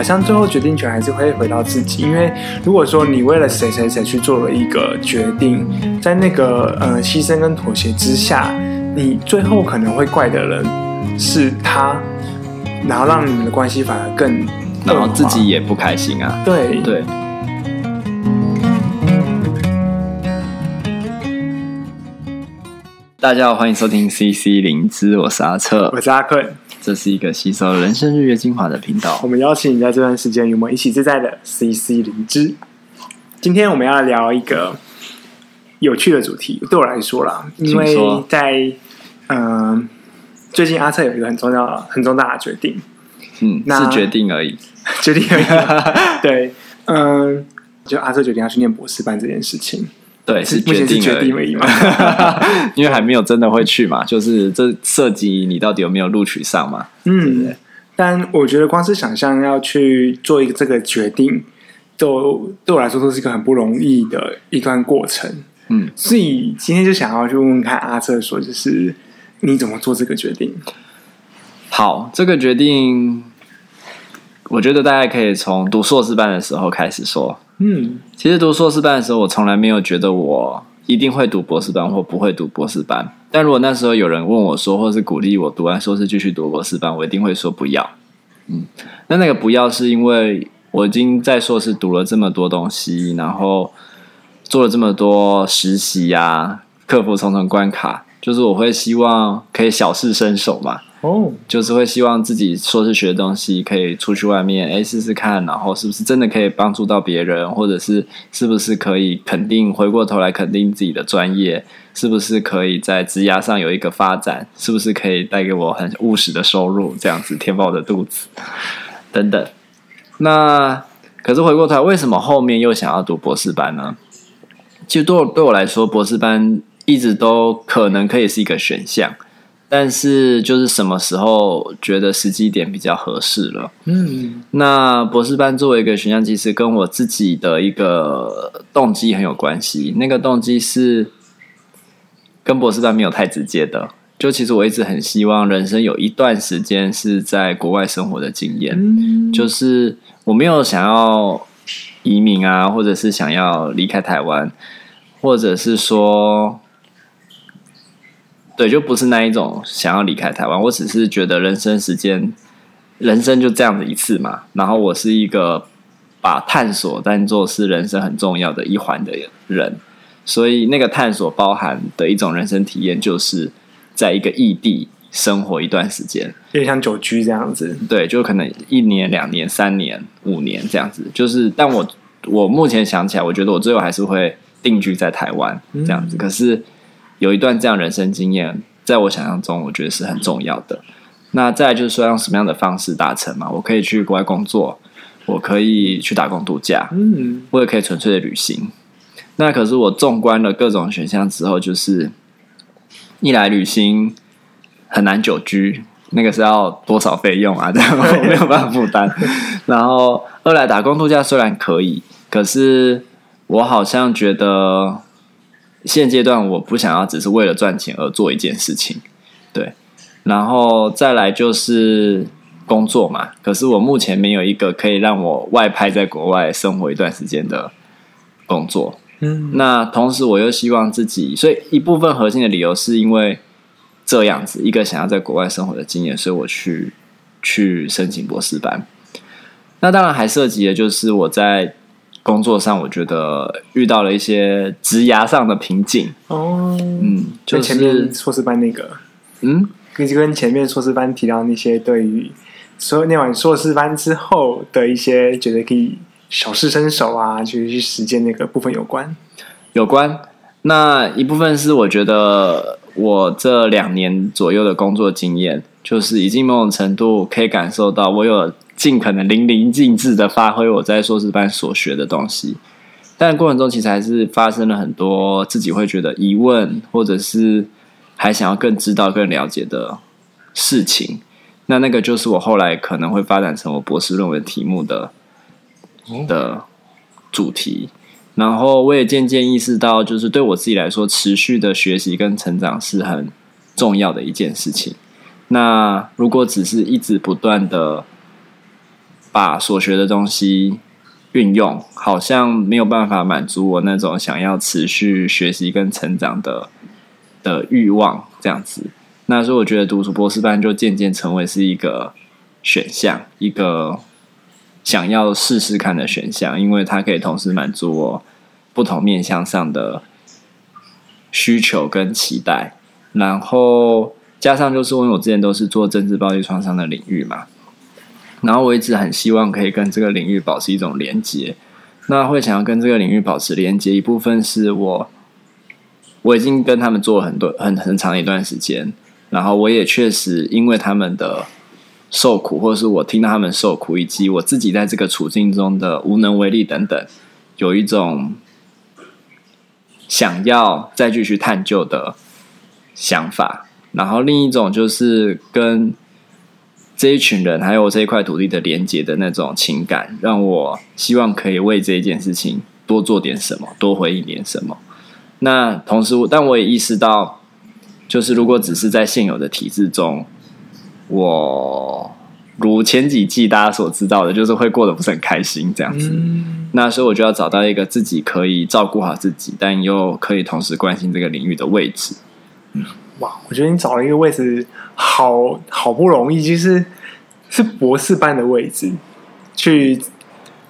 好像最后决定权还是会回到自己。因为如果说你为了谁谁谁去做了一个决定，在那个呃牺牲跟妥协之下，你最后可能会怪的人是他，然后让你们的关系反而更，然后自己也不开心啊。对对。大家好，欢迎收听 CC 灵芝，我是阿策，我是阿坤。这是一个吸收人生日月精华的频道。我们邀请你在这段时间与我们一起自在的 CC 灵芝。今天我们要聊一个有趣的主题，对我来说啦，因为在嗯、呃，最近阿策有一个很重要、很重大的决定。嗯，那是决定而已，决定而已。对，嗯、呃，就阿策决定要去念博士班这件事情。对，是决定而已，而已嘛，因为还没有真的会去嘛，就是这涉及你到底有没有录取上嘛。嗯，对，但我觉得光是想象要去做一个这个决定，都对我来说都是一个很不容易的一段过程。嗯，所以今天就想要去问问看阿彻说，就是你怎么做这个决定？好，这个决定，我觉得大家可以从读硕士班的时候开始说。嗯，其实读硕士班的时候，我从来没有觉得我一定会读博士班或不会读博士班。但如果那时候有人问我说，或是鼓励我读完硕士继续读博士班，我一定会说不要。嗯，那那个不要是因为我已经在硕士读了这么多东西，然后做了这么多实习啊，克服重重关卡，就是我会希望可以小试身手嘛。哦就是会希望自己硕士学的东西可以出去外面，哎，试试看，然后是不是真的可以帮助到别人，或者是是不是可以肯定回过头来肯定自己的专业，是不是可以在职涯上有一个发展，是不是可以带给我很务实的收入，这样子填饱我的肚子，等等。那可是回过头来，为什么后面又想要读博士班呢？其实对我对我来说，博士班一直都可能可以是一个选项。但是，就是什么时候觉得时机点比较合适了？嗯，那博士班作为一个选项，其实跟我自己的一个动机很有关系。那个动机是跟博士班没有太直接的。就其实我一直很希望人生有一段时间是在国外生活的经验。嗯，就是我没有想要移民啊，或者是想要离开台湾，或者是说。对，就不是那一种想要离开台湾。我只是觉得人生时间，人生就这样子一次嘛。然后我是一个把探索当做是人生很重要的一环的人，所以那个探索包含的一种人生体验，就是在一个异地生活一段时间，有点像久居这样子。对，就可能一年、两年、三年、五年这样子。就是，但我我目前想起来，我觉得我最后还是会定居在台湾这样子。嗯、可是。有一段这样人生经验，在我想象中，我觉得是很重要的。那再来就是说，用什么样的方式达成嘛？我可以去国外工作，我可以去打工度假，嗯，我也可以纯粹的旅行。那可是我纵观了各种选项之后，就是一来旅行很难久居，那个是要多少费用啊？这样我没有办法负担。然后二来打工度假虽然可以，可是我好像觉得。现阶段我不想要只是为了赚钱而做一件事情，对，然后再来就是工作嘛。可是我目前没有一个可以让我外派在国外生活一段时间的工作，嗯，那同时我又希望自己，所以一部分核心的理由是因为这样子一个想要在国外生活的经验，所以我去去申请博士班。那当然还涉及的就是我在。工作上，我觉得遇到了一些职涯上的瓶颈。哦，嗯，就前面硕士班那个，嗯，跟跟前面硕士班提到那些，对于所有念完硕士班之后的一些，觉得可以小试身手啊，就是去实践那个部分有关。有关，那一部分是我觉得我这两年左右的工作经验，就是已经某种程度可以感受到我有。尽可能淋漓尽致的发挥我在硕士班所学的东西，但过程中其实还是发生了很多自己会觉得疑问，或者是还想要更知道、更了解的事情。那那个就是我后来可能会发展成我博士论文题目的的主题。然后我也渐渐意识到，就是对我自己来说，持续的学习跟成长是很重要的一件事情。那如果只是一直不断的把所学的东西运用，好像没有办法满足我那种想要持续学习跟成长的的欲望，这样子。那所以我觉得读博士班就渐渐成为是一个选项，一个想要试试看的选项，因为它可以同时满足我不同面向上的需求跟期待，然后。加上就是因为我之前都是做政治暴力创伤的领域嘛，然后我一直很希望可以跟这个领域保持一种连接。那会想要跟这个领域保持连接，一部分是我我已经跟他们做了很多很很长一段时间，然后我也确实因为他们的受苦，或是我听到他们受苦，以及我自己在这个处境中的无能为力等等，有一种想要再继续探究的想法。然后另一种就是跟这一群人还有这一块土地的连接的那种情感，让我希望可以为这一件事情多做点什么，多回应点什么。那同时，但我也意识到，就是如果只是在现有的体制中，我如前几季大家所知道的，就是会过得不是很开心这样子。那所以我就要找到一个自己可以照顾好自己，但又可以同时关心这个领域的位置。嗯。哇，我觉得你找了一个位置，好好不容易，就是是博士班的位置。去，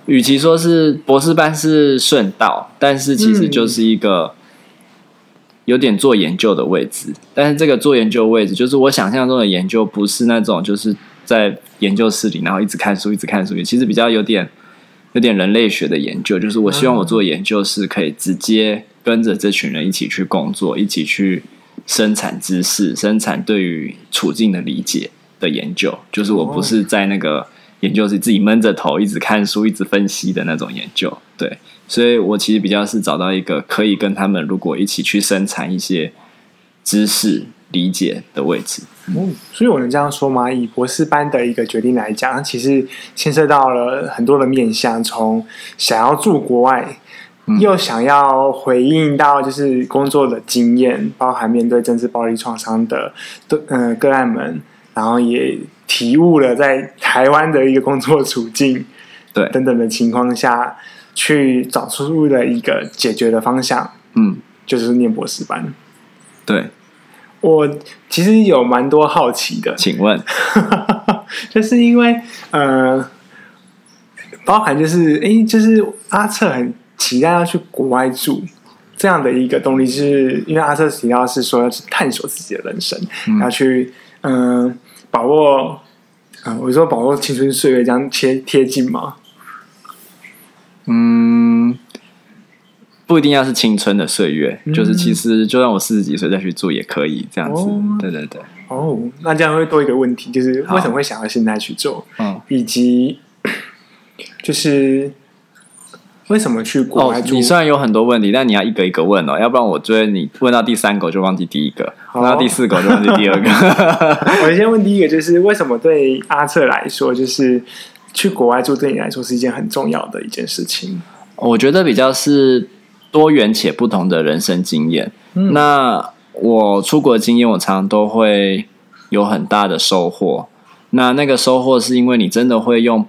与其说是博士班是顺道，但是其实就是一个有点做研究的位置。嗯、但是这个做研究位置，就是我想象中的研究，不是那种就是在研究室里，然后一直看书，一直看书。其实比较有点有点人类学的研究，就是我希望我做研究是可以直接跟着这群人一起去工作，一起去。生产知识、生产对于处境的理解的研究，就是我不是在那个研究室自己闷着头一直看书、一直分析的那种研究。对，所以我其实比较是找到一个可以跟他们如果一起去生产一些知识理解的位置。嗯，所以我能这样说吗？以博士班的一个决定来讲，其实牵涉到了很多的面向，从想要住国外。又想要回应到就是工作的经验，包含面对政治暴力创伤的的呃个案们，然后也体悟了在台湾的一个工作处境，对等等的情况下去找出了一个解决的方向。嗯，就是念博士班。对，我其实有蛮多好奇的，请问，就是因为呃，包含就是哎，就是阿策很。期待要去国外住，这样的一个动力，是因为阿瑟提到是说要去探索自己的人生，嗯、要去嗯、呃、把握，嗯、呃，我说把握青春岁月，这样贴贴近吗？嗯，不一定要是青春的岁月，嗯、就是其实就让我四十几岁再去住也可以，这样子。哦、对对对。哦，那这样会多一个问题，就是为什么会想要现在去做？嗯，以及 就是。为什么去国外住？哦，你虽然有很多问题，但你要一个一个问哦，要不然我觉得你问到第三个就忘记第一个，问到第四个就忘记第二个。我先问第一个，就是为什么对阿策来说，就是去国外住对你来说是一件很重要的一件事情？我觉得比较是多元且不同的人生经验。嗯，那我出国的经验，我常常都会有很大的收获。那那个收获是因为你真的会用，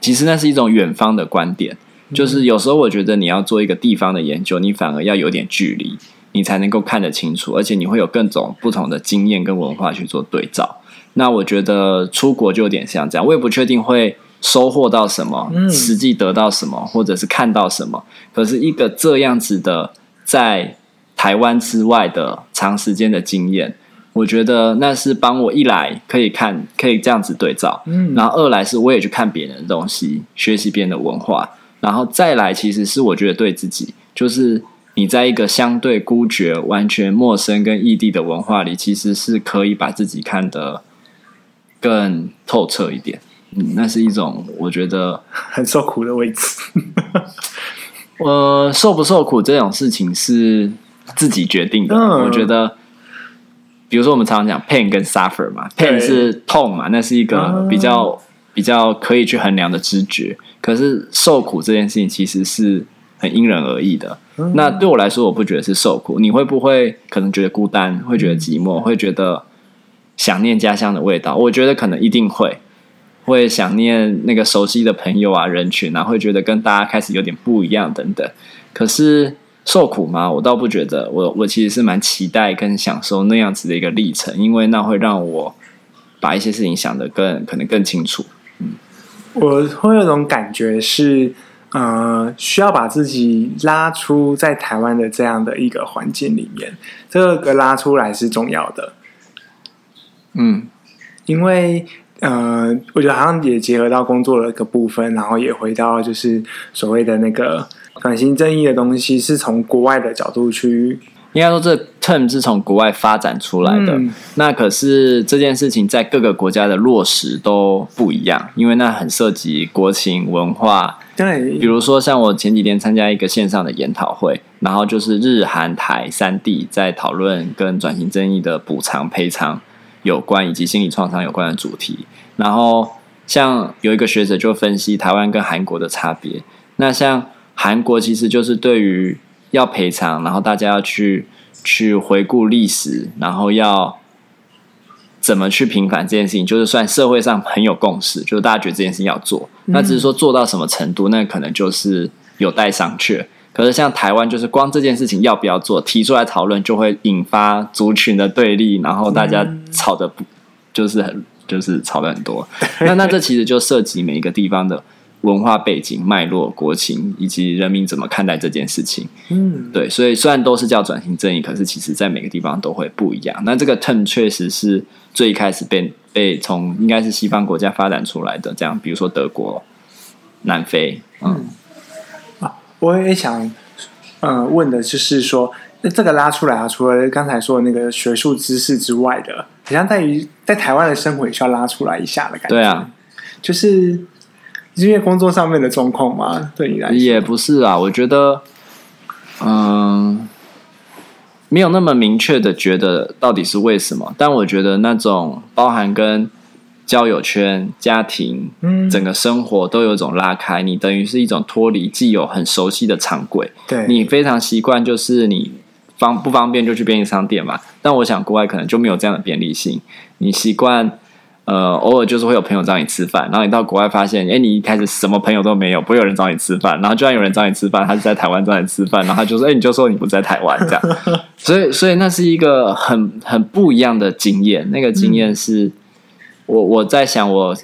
其实那是一种远方的观点。就是有时候我觉得你要做一个地方的研究，你反而要有点距离，你才能够看得清楚，而且你会有各种不同的经验跟文化去做对照。那我觉得出国就有点像这样，我也不确定会收获到什么，实际得到什么，或者是看到什么。可是一个这样子的在台湾之外的长时间的经验，我觉得那是帮我一来可以看，可以这样子对照，嗯，然后二来是我也去看别人的东西，学习别人的文化。然后再来，其实是我觉得对自己，就是你在一个相对孤绝、完全陌生跟异地的文化里，其实是可以把自己看得更透彻一点。嗯，那是一种我觉得很受苦的位置。呃，受不受苦这种事情是自己决定的。嗯，我觉得，比如说我们常常讲 pain 跟 suffer 嘛，pain 是痛嘛，那是一个比较比较可以去衡量的知觉。可是受苦这件事情其实是很因人而异的。嗯、那对我来说，我不觉得是受苦。你会不会可能觉得孤单，会觉得寂寞，会觉得想念家乡的味道？我觉得可能一定会。会想念那个熟悉的朋友啊、人群啊，会觉得跟大家开始有点不一样等等。可是受苦吗？我倒不觉得。我我其实是蛮期待跟享受那样子的一个历程，因为那会让我把一些事情想得更可能更清楚。嗯，我会有种感觉是。呃，需要把自己拉出在台湾的这样的一个环境里面，这个拉出来是重要的。嗯，因为呃，我觉得好像也结合到工作的一个部分，然后也回到就是所谓的那个转型正义的东西，是从国外的角度去。应该说，这 term 是从国外发展出来的。嗯、那可是这件事情在各个国家的落实都不一样，因为那很涉及国情文化。对，比如说像我前几天参加一个线上的研讨会，然后就是日韩台三地在讨论跟转型正义的补偿赔偿有关，以及心理创伤有关的主题。然后像有一个学者就分析台湾跟韩国的差别。那像韩国其实就是对于要赔偿，然后大家要去去回顾历史，然后要怎么去平反这件事情，就是算社会上很有共识，就是大家觉得这件事情要做。那只是说做到什么程度，那可能就是有待商榷。可是像台湾，就是光这件事情要不要做，提出来讨论，就会引发族群的对立，然后大家吵的不就是很就是吵的很多。那那这其实就涉及每一个地方的。文化背景、脉络、国情以及人民怎么看待这件事情，嗯，对，所以虽然都是叫转型正义，可是其实在每个地方都会不一样。那这个 term 确实是最一开始被被从应该是西方国家发展出来的，这样，比如说德国、南非，嗯，啊，我也想，嗯、呃，问的就是说，那这个拉出来啊，除了刚才说的那个学术知识之外的，好像在于在台湾的生活也需要拉出来一下的感觉，对啊，就是。因为工作上面的状况吗？对你来说也不是啊。我觉得，嗯，没有那么明确的觉得到底是为什么。但我觉得那种包含跟交友圈、家庭、嗯，整个生活都有一种拉开，你等于是一种脱离既有很熟悉的常规。对，你非常习惯，就是你方不方便就去便利商店嘛。但我想国外可能就没有这样的便利性，你习惯。呃，偶尔就是会有朋友找你吃饭，然后你到国外发现，哎，你一开始什么朋友都没有，不会有人找你吃饭，然后居然有人找你吃饭，他是在台湾找你吃饭，然后他就说，哎，你就说你不在台湾这样，所以，所以那是一个很很不一样的经验。那个经验是，嗯、我我在想，我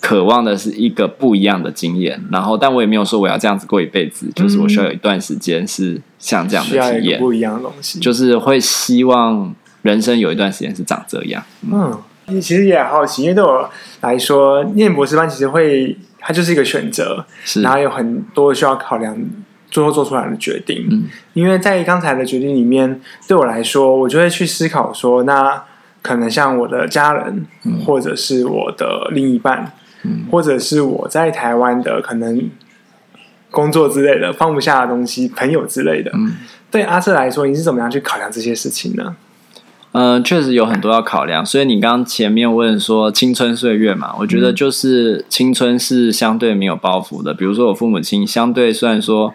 渴望的是一个不一样的经验，然后，但我也没有说我要这样子过一辈子，就是我需要有一段时间是像这样的体验，不一样的东西，就是会希望人生有一段时间是长这样，嗯。其实也很好奇，因为对我来说，念博士班其实会，它就是一个选择，是然后有很多需要考量，最后做出来的决定。嗯，因为在刚才的决定里面，对我来说，我就会去思考说，那可能像我的家人，嗯、或者是我的另一半，嗯，或者是我在台湾的可能工作之类的放不下的东西，朋友之类的。嗯，对阿瑟来说，你是怎么样去考量这些事情呢？嗯、呃，确实有很多要考量，所以你刚刚前面问说青春岁月嘛，我觉得就是青春是相对没有包袱的。比如说我父母亲，相对虽然说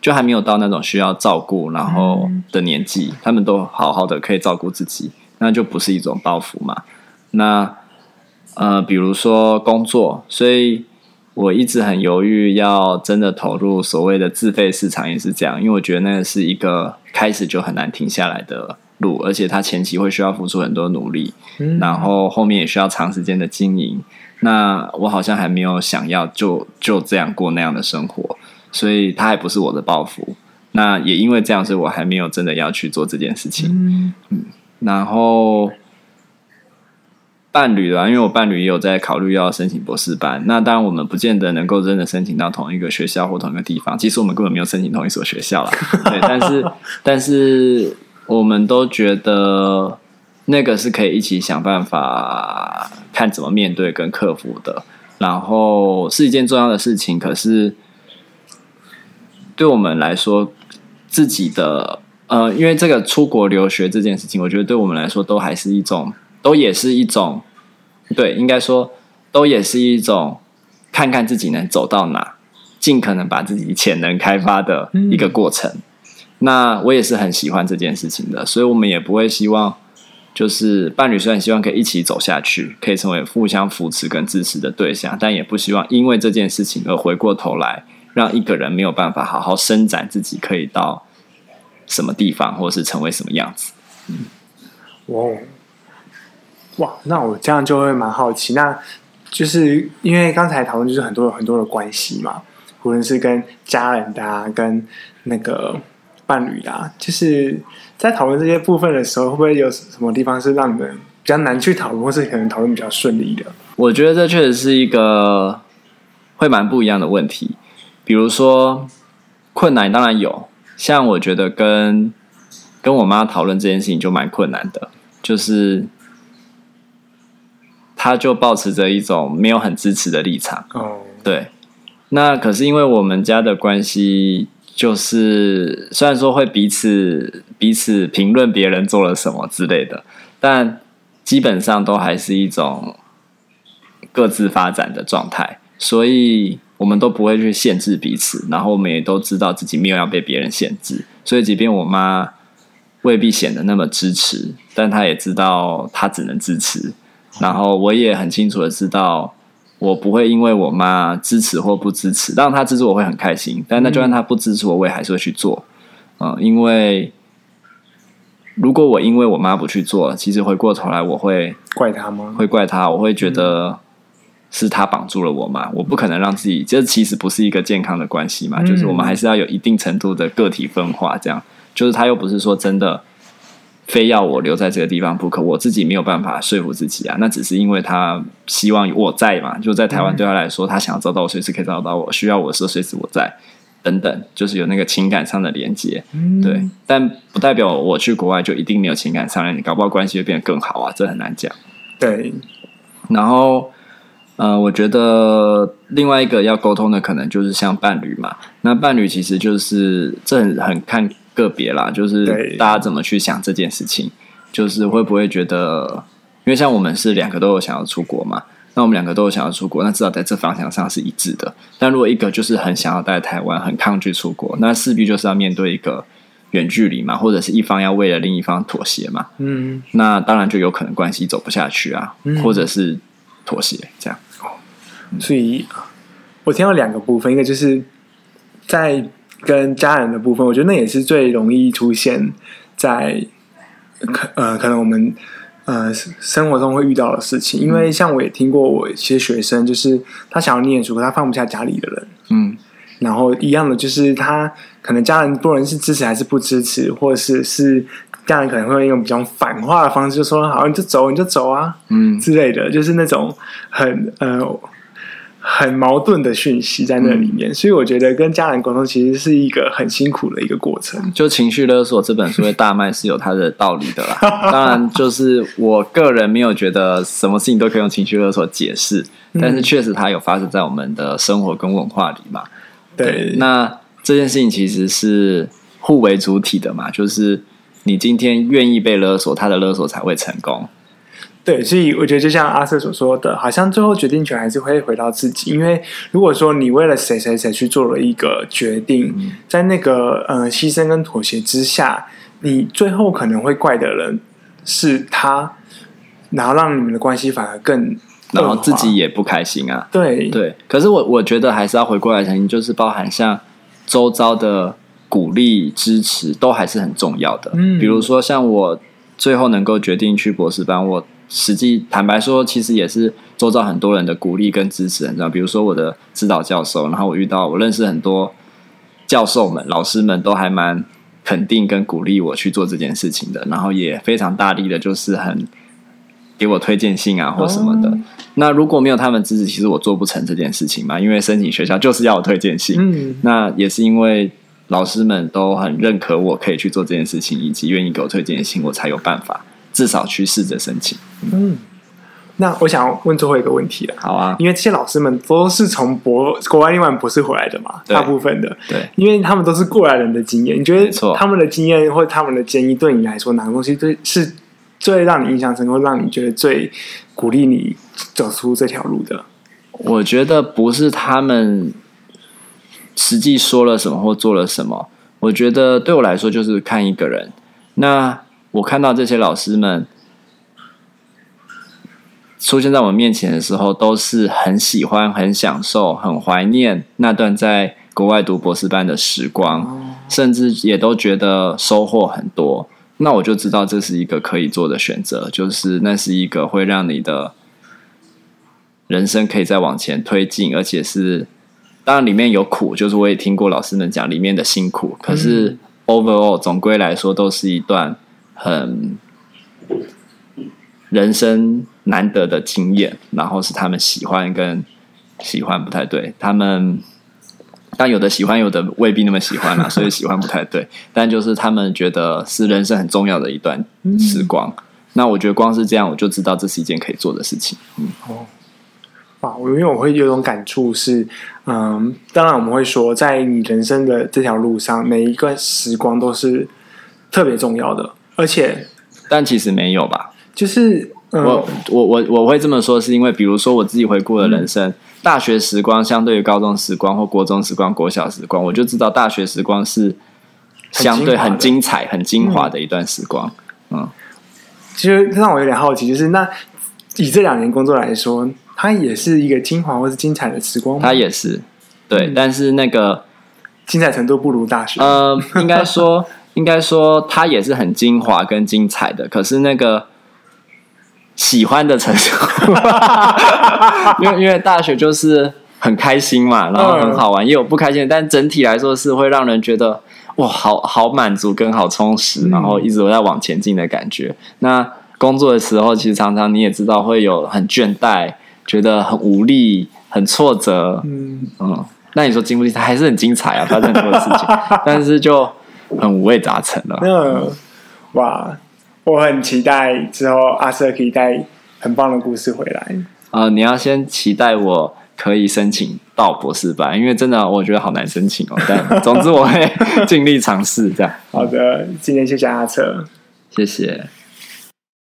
就还没有到那种需要照顾然后的年纪，他们都好好的可以照顾自己，那就不是一种包袱嘛。那呃，比如说工作，所以我一直很犹豫要真的投入所谓的自费市场，也是这样，因为我觉得那个是一个开始就很难停下来的。路，而且他前期会需要付出很多努力，嗯，然后后面也需要长时间的经营。那我好像还没有想要就就这样过那样的生活，所以他还不是我的抱负。那也因为这样，所以我还没有真的要去做这件事情。嗯，嗯，然后伴侣啊，因为我伴侣也有在考虑要申请博士班。那当然，我们不见得能够真的申请到同一个学校或同一个地方。其实我们根本没有申请同一所学校啦。对，但是 但是。我们都觉得那个是可以一起想办法看怎么面对跟克服的，然后是一件重要的事情。可是对我们来说，自己的呃，因为这个出国留学这件事情，我觉得对我们来说都还是一种，都也是一种，对，应该说都也是一种看看自己能走到哪，尽可能把自己潜能开发的一个过程。那我也是很喜欢这件事情的，所以我们也不会希望就是伴侣虽然希望可以一起走下去，可以成为互相扶持跟支持的对象，但也不希望因为这件事情而回过头来让一个人没有办法好好伸展自己，可以到什么地方，或是成为什么样子。嗯，哇哦哇，那我这样就会蛮好奇，那就是因为刚才讨论就是很多很多的关系嘛，无论是跟家人的啊，跟那个。伴侣啊，就是在讨论这些部分的时候，会不会有什么地方是让你们比较难去讨论，或是可能讨论比较顺利的？我觉得这确实是一个会蛮不一样的问题。比如说困难，当然有，像我觉得跟跟我妈讨论这件事情就蛮困难的，就是她就保持着一种没有很支持的立场。哦，对，那可是因为我们家的关系。就是虽然说会彼此彼此评论别人做了什么之类的，但基本上都还是一种各自发展的状态，所以我们都不会去限制彼此，然后我们也都知道自己没有要被别人限制，所以即便我妈未必显得那么支持，但她也知道她只能支持，然后我也很清楚的知道。我不会因为我妈支持或不支持，当然她支持我会很开心，但那就算她不支持我，我也还是会去做。嗯，因为如果我因为我妈不去做，其实回过头来我会怪她吗？会怪她，我会觉得是她绑住了我嘛。我不可能让自己，这其实不是一个健康的关系嘛。就是我们还是要有一定程度的个体分化，这样就是她又不是说真的。非要我留在这个地方不可，我自己没有办法说服自己啊。那只是因为他希望我在嘛，就在台湾对他来说，他想要找到我，随时可以找到我，需要我的时候随时我在，等等，就是有那个情感上的连接。对，但不代表我去国外就一定没有情感上的，你搞不好关系会变得更好啊，这很难讲。对，然后，呃，我觉得另外一个要沟通的可能就是像伴侣嘛，那伴侣其实就是这很很看。个别啦，就是大家怎么去想这件事情，就是会不会觉得，因为像我们是两个都有想要出国嘛，那我们两个都有想要出国，那至少在这方向上是一致的。但如果一个就是很想要待台湾，很抗拒出国，那势必就是要面对一个远距离嘛，或者是一方要为了另一方妥协嘛。嗯，那当然就有可能关系走不下去啊，嗯、或者是妥协这样。所以，我听到两个部分，一个就是在。跟家人的部分，我觉得那也是最容易出现在可呃可能我们呃生活中会遇到的事情。因为像我也听过，我一些学生就是他想要念书，可他放不下家里的人，嗯，然后一样的就是他可能家人不论是支持还是不支持，或者是是家人可能会用比较反话的方式，就说好你就走你就走啊，嗯之类的，就是那种很呃。很矛盾的讯息在那里面，嗯、所以我觉得跟家人沟通其实是一个很辛苦的一个过程。就情绪勒索这本书的大卖是有它的道理的啦。当然，就是我个人没有觉得什么事情都可以用情绪勒索解释，嗯、但是确实它有发生在我们的生活跟文化里嘛。对，对，那这件事情其实是互为主体的嘛，就是你今天愿意被勒索，他的勒索才会成功。对，所以我觉得就像阿瑟所说的，好像最后决定权还是会回到自己。因为如果说你为了谁谁谁去做了一个决定，嗯、在那个呃牺牲跟妥协之下，你最后可能会怪的人是他，然后让你们的关系反而更，然后自己也不开心啊。对对，可是我我觉得还是要回过来，曾经就是包含像周遭的鼓励支持，都还是很重要的。嗯，比如说像我最后能够决定去博士班，我。实际坦白说，其实也是周遭很多人的鼓励跟支持，你知道，比如说我的指导教授，然后我遇到我认识很多教授们、老师们都还蛮肯定跟鼓励我去做这件事情的，然后也非常大力的，就是很给我推荐信啊或什么的。哦、那如果没有他们支持，其实我做不成这件事情嘛，因为申请学校就是要我推荐信。嗯，那也是因为老师们都很认可我可以去做这件事情，以及愿意给我推荐信，我才有办法。至少去试着申请。嗯，那我想问最后一个问题了。好啊，因为这些老师们都是从博国外念完博士回来的嘛，大部分的。对，因为他们都是过来人的经验。你觉得他们的经验或他们的建议对你来说，哪个东西最是最让你印象深刻，让你觉得最鼓励你走出这条路的？我觉得不是他们实际说了什么或做了什么。我觉得对我来说，就是看一个人。那我看到这些老师们，出现在我们面前的时候，都是很喜欢、很享受、很怀念那段在国外读博士班的时光，甚至也都觉得收获很多。那我就知道这是一个可以做的选择，就是那是一个会让你的人生可以再往前推进，而且是当然里面有苦，就是我也听过老师们讲里面的辛苦，可是 overall 总归来说都是一段很人生难得的经验，然后是他们喜欢跟喜欢不太对，他们。但有的喜欢，有的未必那么喜欢啊，所以喜欢不太对。但就是他们觉得是人生很重要的一段时光。嗯、那我觉得光是这样，我就知道这是一件可以做的事情。嗯，哦，哇，我因为我会有种感触是，嗯，当然我们会说，在你人生的这条路上，每一个时光都是特别重要的，而且，但其实没有吧？就是、嗯、我我我我会这么说，是因为比如说我自己回顾的人生。嗯大学时光相对于高中时光或国中时光、国小时光，我就知道大学时光是相对很精彩、很精华的一段时光。嗯，其实让我有点好奇，就是那以这两年工作来说，它也是一个精华或是精彩的时光吗？它也是，对，嗯、但是那个精彩程度不如大学。呃，应该说，应该说，它也是很精华跟精彩的，可是那个。喜欢的程度，因为因为大学就是很开心嘛，然后很好玩，也有不开心，但整体来说是会让人觉得哇，好好满足跟好充实，然后一直都在往前进的感觉。那工作的时候，其实常常你也知道会有很倦怠，觉得很无力、很挫折。嗯嗯，那你说精不精彩？还是很精彩啊，发生很多事情，但是就很五味杂陈了。那，哇。我很期待之后阿瑟可以带很棒的故事回来。呃，你要先期待我可以申请到博士班，因为真的我觉得好难申请哦。但 总之我会尽力尝试这样。好的，今天谢谢阿策，谢谢。